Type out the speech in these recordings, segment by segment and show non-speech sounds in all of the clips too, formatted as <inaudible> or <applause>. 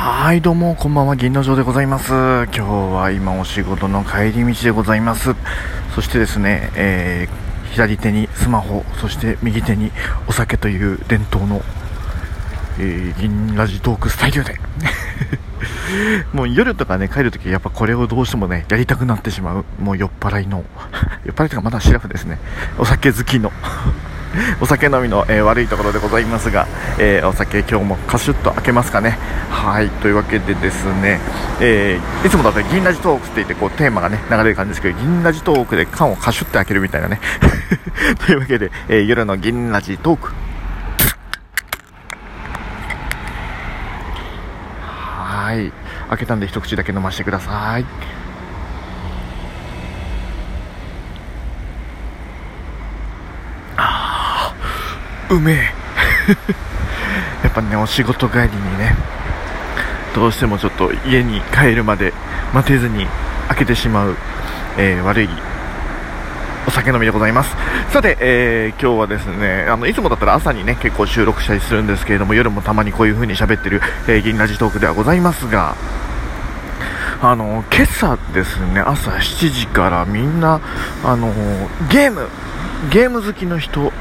はい、どうも、こんばんは、銀の城でございます。今日は今お仕事の帰り道でございます。そしてですね、えー左手にスマホ、そして右手にお酒という伝統の、えー銀ラジトークスタイルで。<laughs> もう夜とかね、帰るときやっぱこれをどうしてもね、やりたくなってしまう。もう酔っ払いの、<laughs> 酔っ払いとかまだシラフですね。お酒好きの。<laughs> お酒飲みの、えー悪いところでございますが、えーお酒今日もカシュッと開けますかね。はい、というわけでですね、えーいつもだったら銀ラジトークって言ってこうテーマがね、流れる感じですけど、銀ラジトークで缶をカシュッと開けるみたいなね。<laughs> というわけで、え夜の銀ラジトーク。はい、開けたんで一口だけ飲ませてください。うめえ。<laughs> やっぱねお仕事帰りにねどうしてもちょっと家に帰るまで待てずに開けてしまう、えー悪いお酒飲みでございます。さて、えー今日はですねあのいつもだったら朝にね結構収録したりするんですけれども夜もたまにこういう風に喋ってる、えー銀ラジトークではございますがあの今朝ですね朝7時からみんなあのゲームゲーム好きの人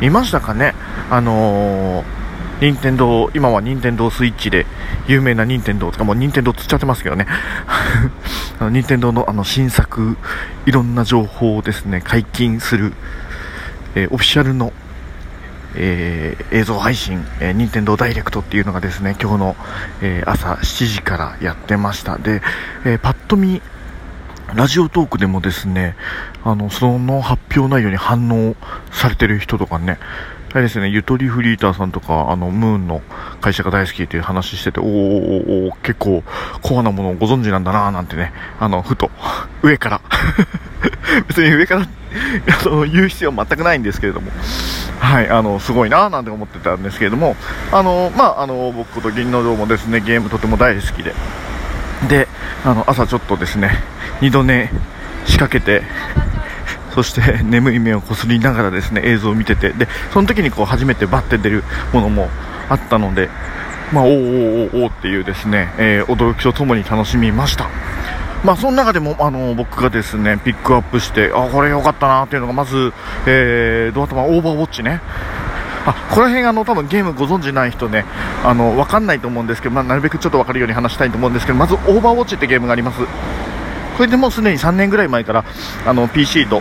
いましたかね？あのー任天堂今は任天堂スイッチで有名な任天堂とかもう任天堂つっちゃってますけどね。<laughs> あの任天堂のあの新作いろんな情報をですね解禁する、えーオフィシャルのえー映像配信、えー、任天堂ダイレクトっていうのがですね今日の、えー朝7時からやってました。で、えーパッと見ラジオトークでもですねあのその発表内容に反応されてる人とかねあれですねゆとりフリーターさんとかあのムーンの会社が大好きっていう話してておーおーお結構コアなものをご存知なんだなーなんてねあのふと上から。<laughs> 別に上からあの言う必要は全くないんですけれども。はい、あのすごいななんて思ってたんですけれども、あのまあ、あの僕こと銀の城もですねゲームとても大好きで、であの朝ちょっとですね二度寝仕掛けて、そして眠い目をこすりながらですね映像を見てて、でその時にこう初めてバッて出るものもあったので、まあ、おーおーおーおっていうですね、えー驚きとともに楽しみました。まあ、その中でもあの僕がですねピックアップしてあこれ良かったなっていうのがまず、えー、ドア玉オーバーウォッチねあこの辺あの多分ゲームご存知ない人ねあの分かんないと思うんですけど、まあ、なるべくちょっと分かるように話したいと思うんですけどまずオーバーウォッチってゲームがあります。これでもうすでに3年ぐらい前からあの PC と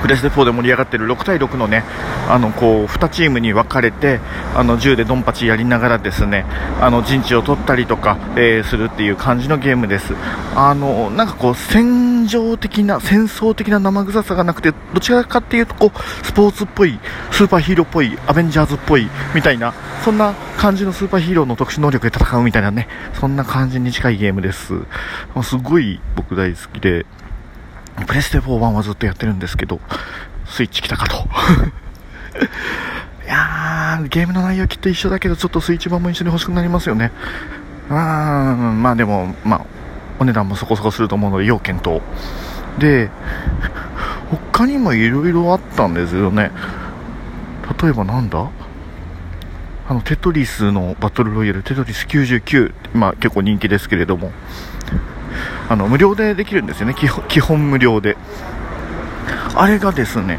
プレステ4で盛り上がってる6対6のねあのこう2チームに分かれてあの銃でドンパチやりながらですねあの陣地を取ったりとか、えーするっていう感じのゲームです。あのなんかこう戦場的な戦争的な生臭さがなくてどちらかっていうとこうスポーツっぽいスーパーヒーローっぽいアベンジャーズっぽいみたいなそんな感じのスーパーヒーローの特殊能力で戦うみたいなねそんな感じに近いゲームですすごい僕大好きでプレステ4-1はずっとやってるんですけど、スイッチ来たかと。<laughs> いやー、ゲームの内容きっと一緒だけど、ちょっとスイッチ版も一緒に欲しくなりますよね。うーん、まあでも、まあ、お値段もそこそこすると思うので、要検討。で、他にもいろいろあったんですよね。例えばなんだ？あの、テトリスのバトルロイヤル、テトリス99、ま結構人気ですけれども、あの無料でできるんですよね。基本無料で。あれがですね、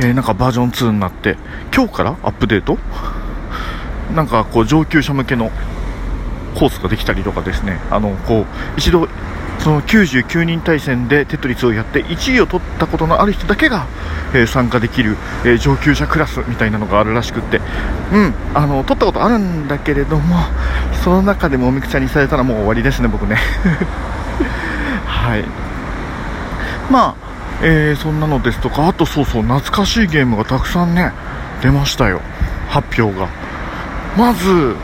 えーなんかバージョン2になって今日からアップデート？なんかこう上級者向けのコースができたりとかですね。あのこう一度その99人対戦でテトリスをやって1位を取ったことのある人だけが、えー参加できる、えー上級者クラスみたいなのがあるらしくって。うんあの取ったことあるんだけれどもその中でもみくちゃにされたらもう終わりですね僕ね。<laughs> はい。まあ、えーそんなのですとかあとそうそう懐かしいゲームがたくさんね出ましたよ。発表が。まず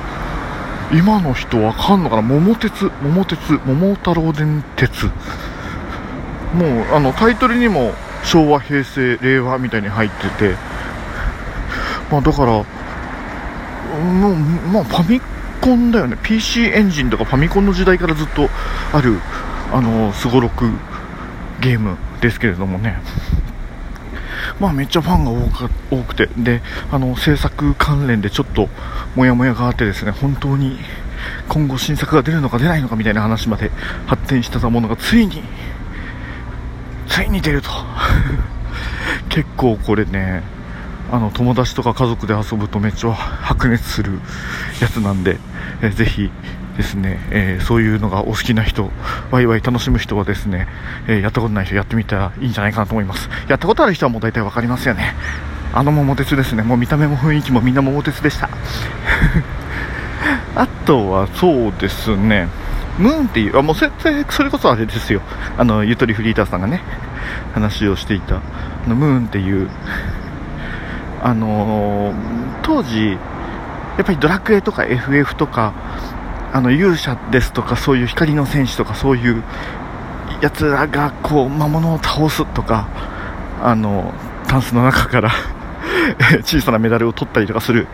今の人わかんのかな？桃鉄。桃鉄。桃太郎電鉄。もうあのタイトルにも昭和平成令和みたいに入ってて。まあだからもうまあファミコンだよね。PC エンジンとかファミコンの時代からずっとあるあのすごろくゲームですけれどもね。まあめっちゃファンが多くて。であの制作関連でちょっとモヤモヤがあってですね本当に今後新作が出るのか出ないのかみたいな話まで発展してたものがついについに出ると。<laughs> 結構これねあの友達とか家族で遊ぶとめっちゃ白熱するやつなんで、えー、ぜひですね、えー、そういうのがお好きな人、ワイワイ楽しむ人はですね、えー、やったことない人やってみたらいいんじゃないかなと思います。やったことある人はもう大体わかりますよね。あの桃鉄ですね。もう見た目も雰囲気もみんな桃鉄でした。<laughs> あとはそうですね、ムーンっていう、あもうそれそれこそあれですよ。あの、ゆとりフリーターさんがね、話をしていた、あのムーンっていう、あのー、当時、やっぱりドラクエとか FF とか、あの勇者ですとかそういう光の戦士とかそういうやつらがこう魔物を倒すとかあのタンスの中から <laughs> 小さなメダルを取ったりとかする。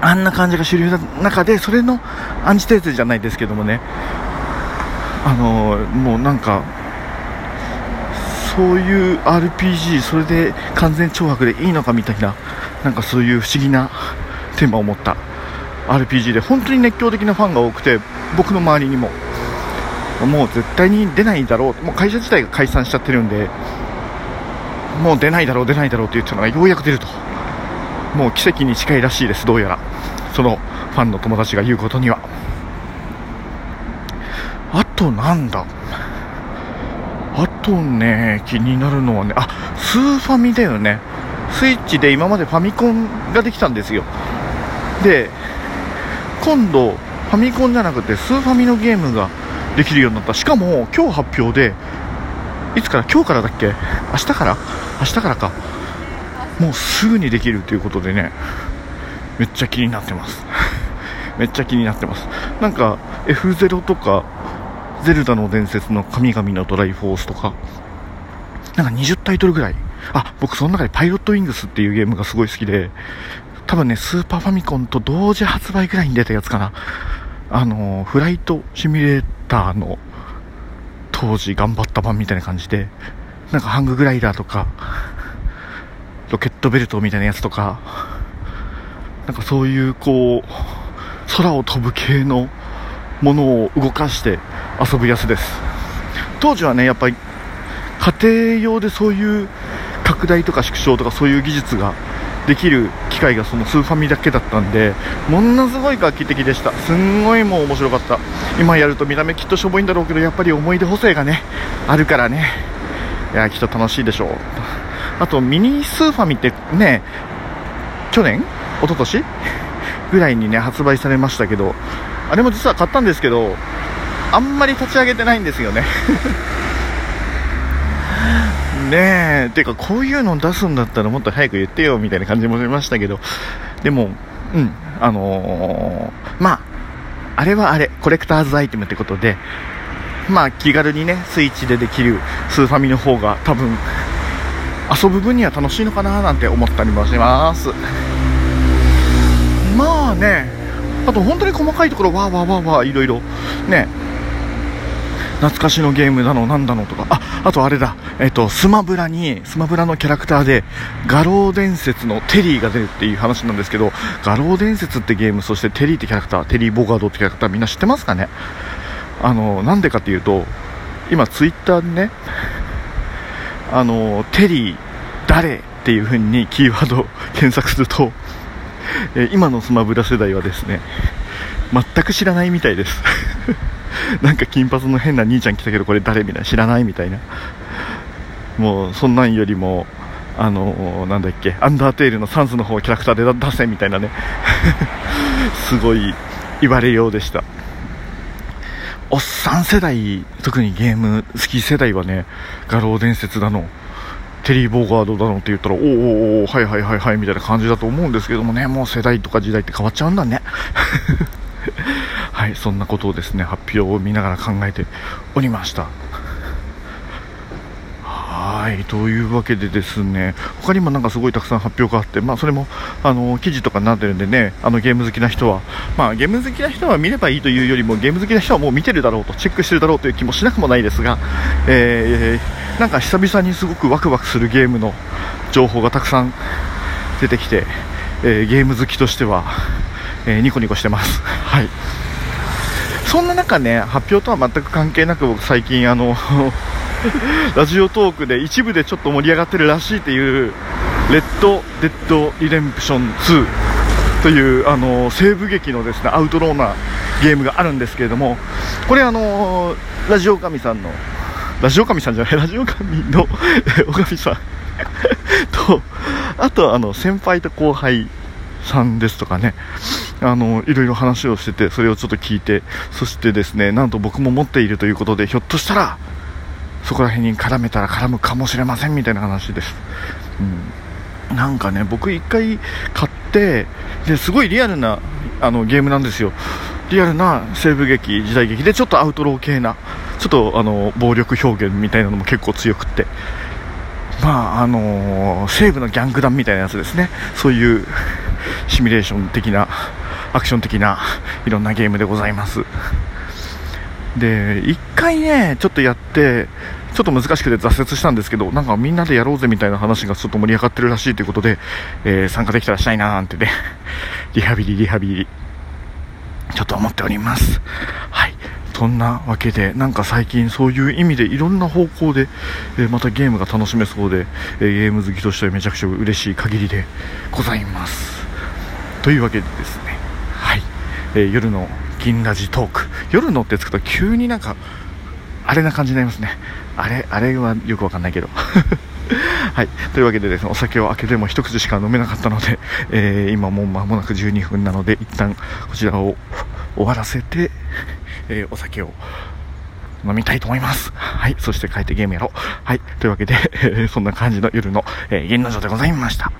あんな感じが主流な中でそれのアンチテーゼじゃないですけどもね。あのもうなんかそういう RPG それで完全懲悪でいいのかみたいななんかそういう不思議なテーマを持った。RPG で本当に熱狂的なファンが多くて僕の周りにも。もう絶対に出ないだろう。もう会社自体が解散しちゃってるんでもう出ないだろう出ないだろうって言ってたのがようやく出ると。もう奇跡に近いらしいですどうやら。そのファンの友達が言うことには。あとなんだ。あとね気になるのはねあスーファミだよね。スイッチで今までファミコンができたんですよ。で今度ファミコンじゃなくてスーファミのゲームができるようになった。しかも今日発表でいつから？今日からだっけ？明日から？明日からか。もうすぐにできるということでねめっちゃ気になってます。<laughs> めっちゃ気になってます。なんか F0 とかゼルダの伝説の神々のドライフォースとかなんか20タイトルぐらい。あ僕その中でパイロットウィングスっていうゲームがすごい好きで多分ね、スーパーファミコンと同時発売ぐらいに出たやつかな。あの、フライトシミュレーターの当時頑張った版みたいな感じで、なんかハンググライダーとか、ロケットベルトみたいなやつとか、なんかそういうこう、空を飛ぶ系のものを動かして遊ぶやつです。当時はね、やっぱり家庭用でそういう拡大とか縮小とかそういう技術ができる機会がそのスーファミだけだったんでものすごい画期的でした。すんごいもう面白かった。今やると見た目きっとしょぼいんだろうけどやっぱり思い出補正がねあるからね。いやきっと楽しいでしょう。あとミニスーファミってね去年？一昨年？ぐらいにね発売されましたけどあれも実は買ったんですけどあんまり立ち上げてないんですよね。ねえ、てかこういうの出すんだったらもっと早く言ってよみたいな感じもしましたけど、でも、うん、あのー、まあ、あれはあれ、コレクターズアイテムってことで、まあ気軽にね、スイッチでできるスーファミの方が多分、遊ぶ分には楽しいのかななんて思ったりもします。まあね、あと本当に細かいところ、わーわーわーわーいろいろ、ね、懐かしのゲームだの、なんだのとか、あ、あとあれだ、えっ、と、スマブラに、スマブラのキャラクターで、画廊伝説のテリーが出るっていう話なんですけど、画廊伝説ってゲーム、そしてテリーってキャラクター、テリー・ボガードってキャラクターみんな知ってますかね？あの、なんでかっていうと、今ツイッターでね、あの、テリー、誰っていう風にキーワード検索すると、え今のスマブラ世代はですね、全く知らないみたいです。<laughs> なんか金髪の変な兄ちゃん来たけどこれ誰みたいな知らないみたいな。もうそんなんよりもあの、なんだっけアンダーテールのサンズの方キャラクターで出せみたいなね。<laughs> すごい言われようでした。おっさん世代特にゲーム好き世代はね画廊伝説だのテリー・ボーガードだのって言ったらおおおはいはいはいはいみたいな感じだと思うんですけどもねもう世代とか時代って変わっちゃうんだね。<laughs> はい、そんなことをですね、発表を見ながら考えておりました。はい、というわけでですね、他にもなんかすごいたくさん発表があって、まあそれも、あの、記事とかになってるんでね、あのゲーム好きな人は、まあゲーム好きな人は見ればいいというよりも、ゲーム好きな人はもう見てるだろうと、チェックしてるだろうという気もしなくもないですが、えー、なんか久々にすごくワクワクするゲームの情報がたくさん出てきて、えー、ゲーム好きとしては、えー、ニコニコしてます。はい。そんな中ね、発表とは全く関係なく僕最近あの <laughs> ラジオトークで一部でちょっと盛り上がってるらしいっていう、レッド・デッド・リデンプション2というあの西部劇のですねアウトローなゲームがあるんですけれども、これあのラジオ神さんの、ラジオ神さんじゃない、ラジオ神の <laughs> おかみさん <laughs> と、あとあの先輩と後輩さんですとかね、あの、いろいろ話をしてて、それをちょっと聞いて、そしてですね、なんと僕も持っているということで、ひょっとしたら、そこら辺に絡めたら絡むかもしれませんみたいな話です。うん。なんかね、僕一回買って、ですごいリアルなあのゲームなんですよ。リアルな西部劇、時代劇でちょっとアウトロー系な、ちょっとあの暴力表現みたいなのも結構強くって、まああのー、西部のギャング団みたいなやつですね、そういうシミュレーション的なアクション的ないろんなゲームでございます。で1回ねちょっとやってちょっと難しくて挫折したんですけどなんかみんなでやろうぜみたいな話がちょっと盛り上がってるらしいということで、えー、参加できたらしたいななんてね <laughs> リハビリリハビリちょっと思っております。はい。そんなわけでなんか最近そういう意味でいろんな方向で、えー、またゲームが楽しめそうで、えー、ゲーム好きとしてはめちゃくちゃ嬉しい限りでございます。というわけでですねえー、夜の銀ラジトーク夜のってつくと急になんかあれな感じになりますねあれあれはよくわかんないけど <laughs> はい。というわけでですね、お酒を開けても一口しか飲めなかったので、えー、今もう間もなく12分なので、一旦こちらを終わらせて、えー、お酒を飲みたいと思います。はい。そして帰ってゲームやろう。はい。というわけで、えー、そんな感じの夜の、えー、銀の城でございました。